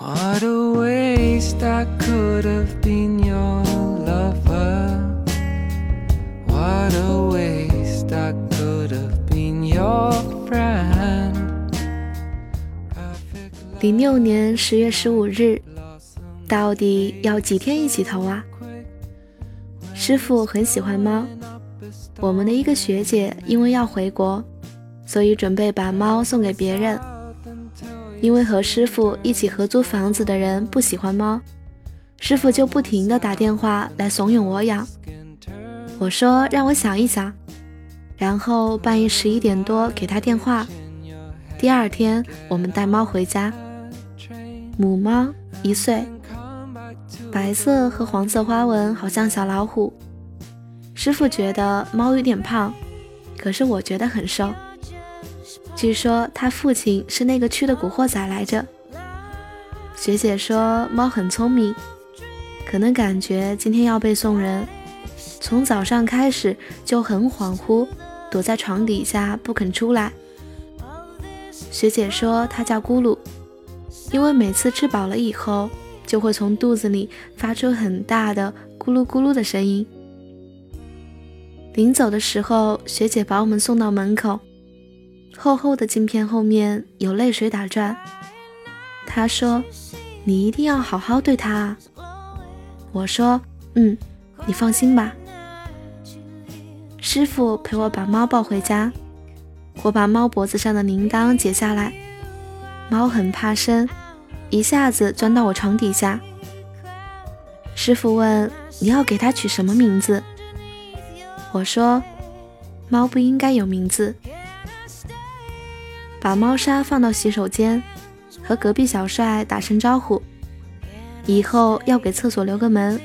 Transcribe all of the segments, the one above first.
What a waste I could have been your lover. What a waste I could have been your friend. 零六年十月十五日，到底要几天一起投啊？师傅很喜欢猫，我们的一个学姐因为要回国，所以准备把猫送给别人。因为和师傅一起合租房子的人不喜欢猫，师傅就不停的打电话来怂恿我养。我说让我想一想，然后半夜十一点多给他电话。第二天我们带猫回家，母猫一岁，白色和黄色花纹，好像小老虎。师傅觉得猫有点胖，可是我觉得很瘦。据说他父亲是那个区的古惑仔来着。学姐说猫很聪明，可能感觉今天要被送人，从早上开始就很恍惚，躲在床底下不肯出来。学姐说它叫咕噜，因为每次吃饱了以后，就会从肚子里发出很大的咕噜咕噜的声音。临走的时候，学姐把我们送到门口。厚厚的镜片后面有泪水打转。他说：“你一定要好好对它啊。”我说：“嗯，你放心吧。”师傅陪我把猫抱回家，我把猫脖子上的铃铛解下来。猫很怕生，一下子钻到我床底下。师傅问：“你要给它取什么名字？”我说：“猫不应该有名字。”把猫砂放到洗手间，和隔壁小帅打声招呼，以后要给厕所留个门。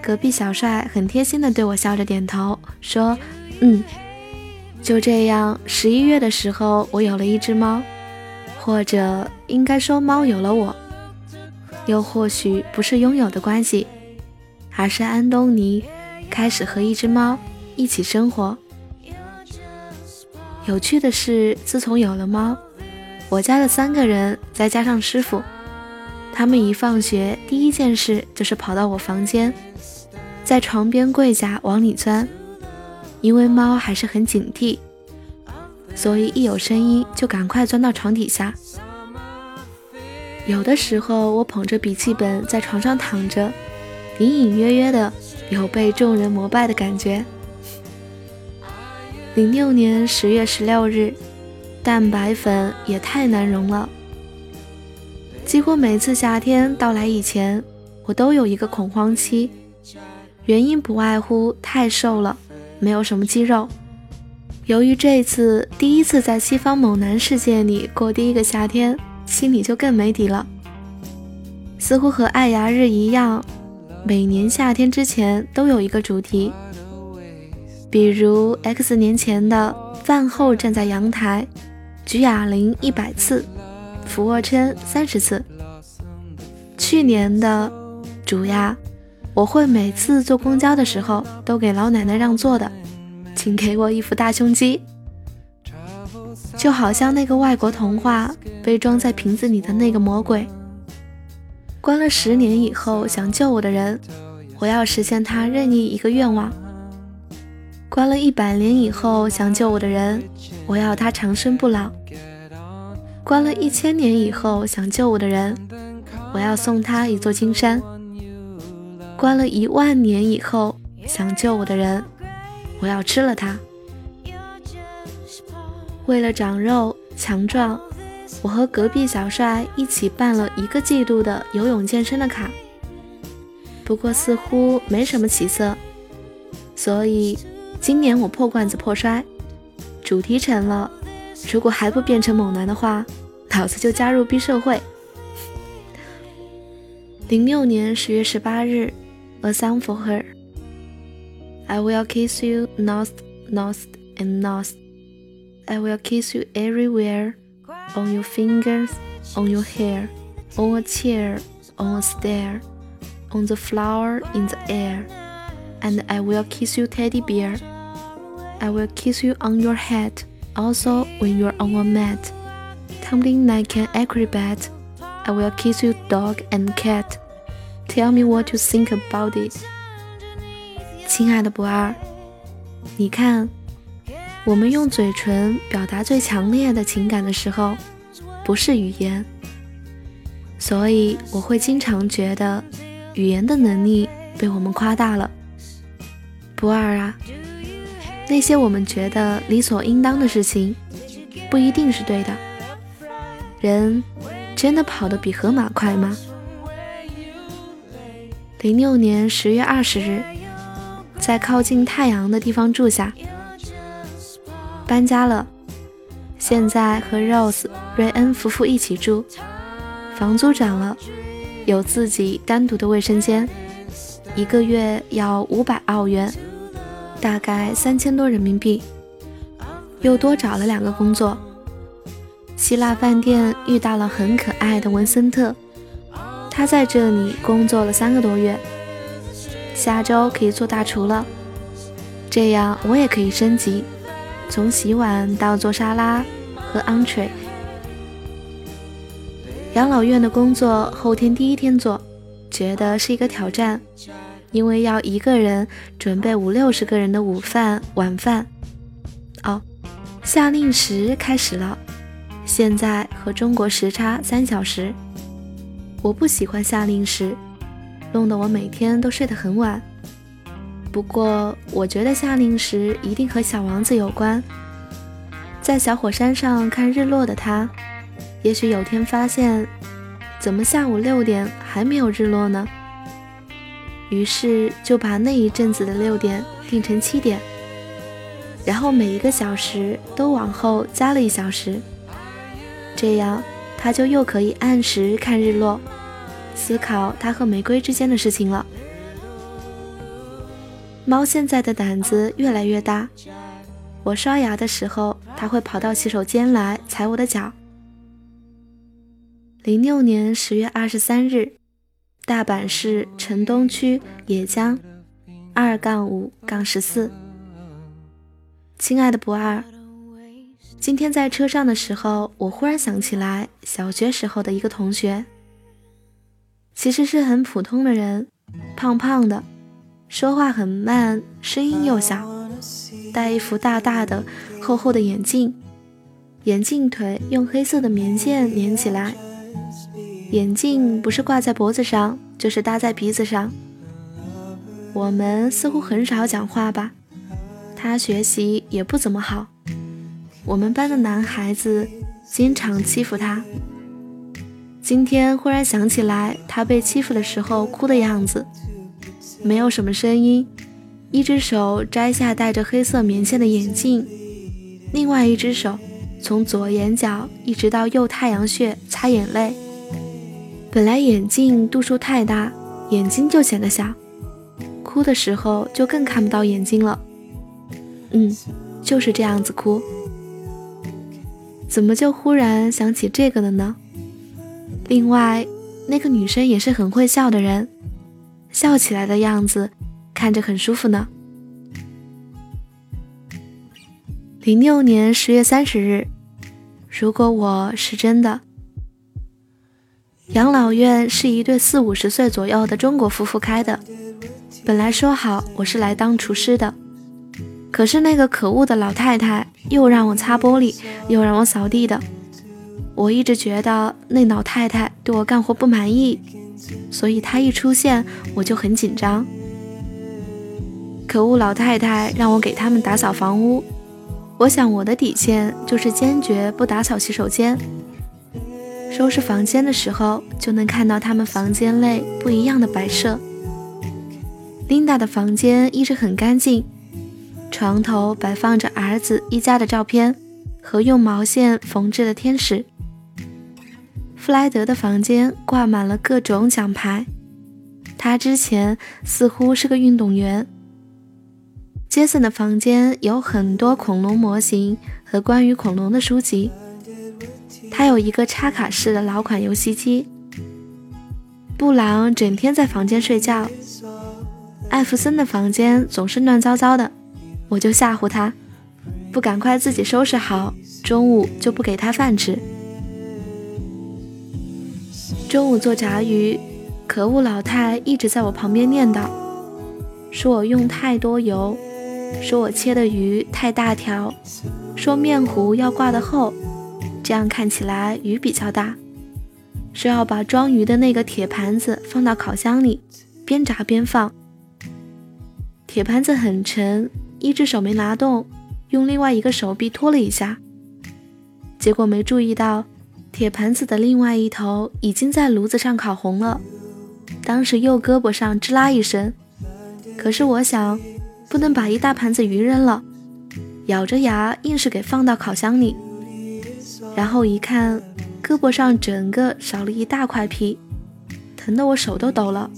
隔壁小帅很贴心的对我笑着点头，说：“嗯。”就这样，十一月的时候，我有了一只猫，或者应该说猫有了我，又或许不是拥有的关系，而是安东尼开始和一只猫一起生活。有趣的是，自从有了猫，我家的三个人再加上师傅，他们一放学第一件事就是跑到我房间，在床边跪下往里钻，因为猫还是很警惕，所以一有声音就赶快钻到床底下。有的时候我捧着笔记本在床上躺着，隐隐约约的有被众人膜拜的感觉。零六年十月十六日，蛋白粉也太难溶了。几乎每次夏天到来以前，我都有一个恐慌期，原因不外乎太瘦了，没有什么肌肉。由于这次第一次在西方猛男世界里过第一个夏天，心里就更没底了。似乎和爱牙日一样，每年夏天之前都有一个主题。比如 X 年前的饭后站在阳台举哑铃一百次，俯卧撑三十次。去年的主呀，我会每次坐公交的时候都给老奶奶让座的，请给我一副大胸肌，就好像那个外国童话被装在瓶子里的那个魔鬼，关了十年以后想救我的人，我要实现他任意一个愿望。关了一百年以后想救我的人，我要他长生不老；关了一千年以后想救我的人，我要送他一座金山；关了一万年以后想救我的人，我要吃了他。为了长肉强壮，我和隔壁小帅一起办了一个季度的游泳健身的卡，不过似乎没什么起色，所以。今年我破罐子破摔，主题成了，如果还不变成猛男的话，老子就加入 B 社会。零六年十月十八日，A song for her。I will kiss you north, north and north. I will kiss you everywhere, on your fingers, on your hair, on a chair, on a stair, on the flower in the air. And I will kiss you, teddy bear. I will kiss you on your head, also when you're on a mat, tumbling like an acrobat, I will kiss you, dog and cat. Tell me what you think about it. 亲爱的不二，你看，我们用嘴唇表达最强烈的情感的时候，不是语言。所以我会经常觉得，语言的能力被我们夸大了。不二啊，那些我们觉得理所应当的事情，不一定是对的。人真的跑得比河马快吗？零六年十月二十日，在靠近太阳的地方住下，搬家了。现在和 Rose 瑞恩夫妇一起住，房租涨了，有自己单独的卫生间，一个月要五百澳元，大概三千多人民币。又多找了两个工作，希腊饭店遇到了很可爱的文森特。他在这里工作了三个多月，下周可以做大厨了。这样我也可以升级，从洗碗到做沙拉和 entree。养老院的工作后天第一天做，觉得是一个挑战，因为要一个人准备五六十个人的午饭晚饭。哦，夏令时开始了，现在和中国时差三小时。我不喜欢夏令时，弄得我每天都睡得很晚。不过，我觉得夏令时一定和小王子有关。在小火山上看日落的他，也许有天发现，怎么下午六点还没有日落呢？于是就把那一阵子的六点定成七点，然后每一个小时都往后加了一小时，这样。他就又可以按时看日落，思考他和玫瑰之间的事情了。猫现在的胆子越来越大，我刷牙的时候，它会跑到洗手间来踩我的脚。零六年十月二十三日，大阪市城东区野江二杠五杠十四，亲爱的不二。今天在车上的时候，我忽然想起来小学时候的一个同学，其实是很普通的人，胖胖的，说话很慢，声音又小，戴一副大大的、厚厚的眼镜，眼镜腿用黑色的棉线连起来，眼镜不是挂在脖子上，就是搭在鼻子上。我们似乎很少讲话吧，他学习也不怎么好。我们班的男孩子经常欺负他。今天忽然想起来，他被欺负的时候哭的样子，没有什么声音，一只手摘下戴着黑色棉线的眼镜，另外一只手从左眼角一直到右太阳穴擦眼泪。本来眼镜度数太大，眼睛就显得小，哭的时候就更看不到眼睛了。嗯，就是这样子哭。怎么就忽然想起这个了呢？另外，那个女生也是很会笑的人，笑起来的样子看着很舒服呢。零六年十月三十日，如果我是真的，养老院是一对四五十岁左右的中国夫妇开的，本来说好我是来当厨师的。可是那个可恶的老太太又让我擦玻璃，又让我扫地的。我一直觉得那老太太对我干活不满意，所以她一出现我就很紧张。可恶老太太让我给他们打扫房屋，我想我的底线就是坚决不打扫洗手间。收拾房间的时候就能看到他们房间内不一样的摆设。Linda 的房间一直很干净。床头摆放着儿子一家的照片和用毛线缝制的天使。弗莱德的房间挂满了各种奖牌，他之前似乎是个运动员。杰森的房间有很多恐龙模型和关于恐龙的书籍，他有一个插卡式的老款游戏机。布朗整天在房间睡觉，艾弗森的房间总是乱糟糟的。我就吓唬他，不赶快自己收拾好，中午就不给他饭吃。中午做炸鱼，可恶老太一直在我旁边念叨，说我用太多油，说我切的鱼太大条，说面糊要挂的厚，这样看起来鱼比较大，说要把装鱼的那个铁盘子放到烤箱里，边炸边放。铁盘子很沉，一只手没拿动，用另外一个手臂托了一下，结果没注意到。铁盘子的另外一头已经在炉子上烤红了，当时右胳膊上吱啦一声。可是我想，不能把一大盘子鱼扔了，咬着牙硬是给放到烤箱里。然后一看，胳膊上整个少了一大块皮，疼得我手都抖了。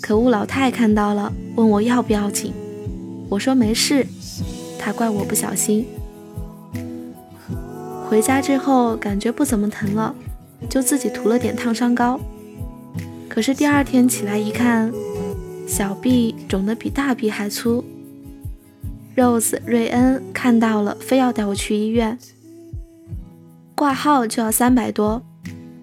可恶老太看到了，问我要不要紧，我说没事，她怪我不小心。回家之后感觉不怎么疼了，就自己涂了点烫伤膏。可是第二天起来一看，小臂肿得比大臂还粗。Rose、瑞恩看到了，非要带我去医院，挂号就要三百多。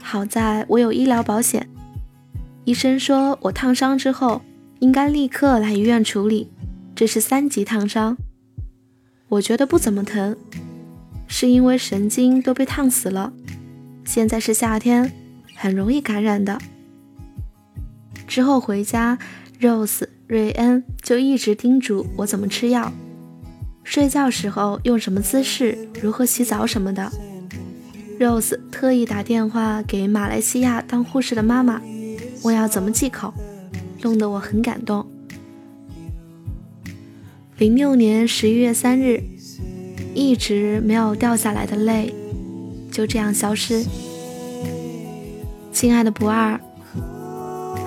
好在我有医疗保险，医生说我烫伤之后应该立刻来医院处理，这是三级烫伤。我觉得不怎么疼。是因为神经都被烫死了，现在是夏天，很容易感染的。之后回家，Rose、瑞恩就一直叮嘱我怎么吃药，睡觉时候用什么姿势，如何洗澡什么的。Rose 特意打电话给马来西亚当护士的妈妈，问要怎么忌口，弄得我很感动。零六年十一月三日。一直没有掉下来的泪，就这样消失。亲爱的不二，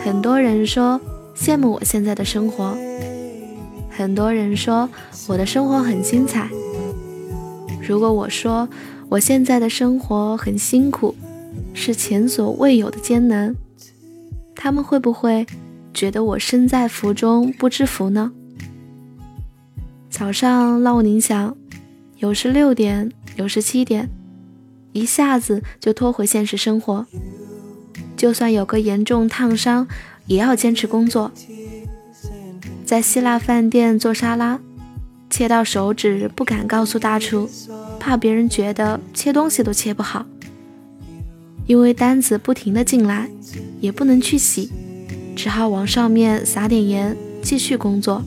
很多人说羡慕我现在的生活，很多人说我的生活很精彩。如果我说我现在的生活很辛苦，是前所未有的艰难，他们会不会觉得我身在福中不知福呢？早上闹铃响。有时六点，有时七点，一下子就拖回现实生活。就算有个严重烫伤，也要坚持工作。在希腊饭店做沙拉，切到手指不敢告诉大厨，怕别人觉得切东西都切不好。因为单子不停的进来，也不能去洗，只好往上面撒点盐，继续工作。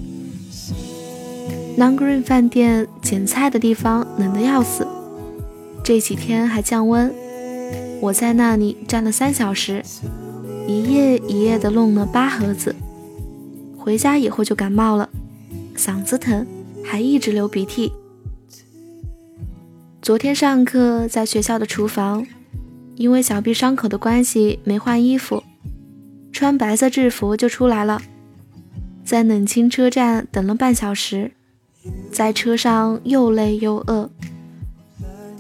Long Green 饭店捡菜的地方冷得要死，这几天还降温。我在那里站了三小时，一夜一夜的弄了八盒子。回家以后就感冒了，嗓子疼，还一直流鼻涕。昨天上课在学校的厨房，因为小臂伤口的关系没换衣服，穿白色制服就出来了，在冷清车站等了半小时。在车上又累又饿，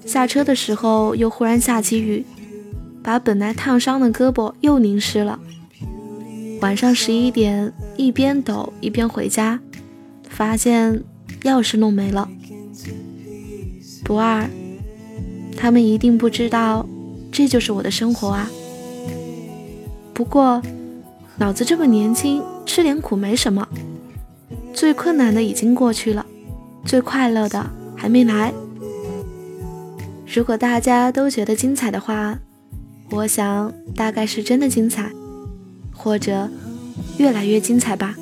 下车的时候又忽然下起雨，把本来烫伤的胳膊又淋湿了。晚上十一点，一边抖一边回家，发现钥匙弄没了。不二，他们一定不知道，这就是我的生活啊。不过，脑子这么年轻，吃点苦没什么。最困难的已经过去了。最快乐的还没来。如果大家都觉得精彩的话，我想大概是真的精彩，或者越来越精彩吧。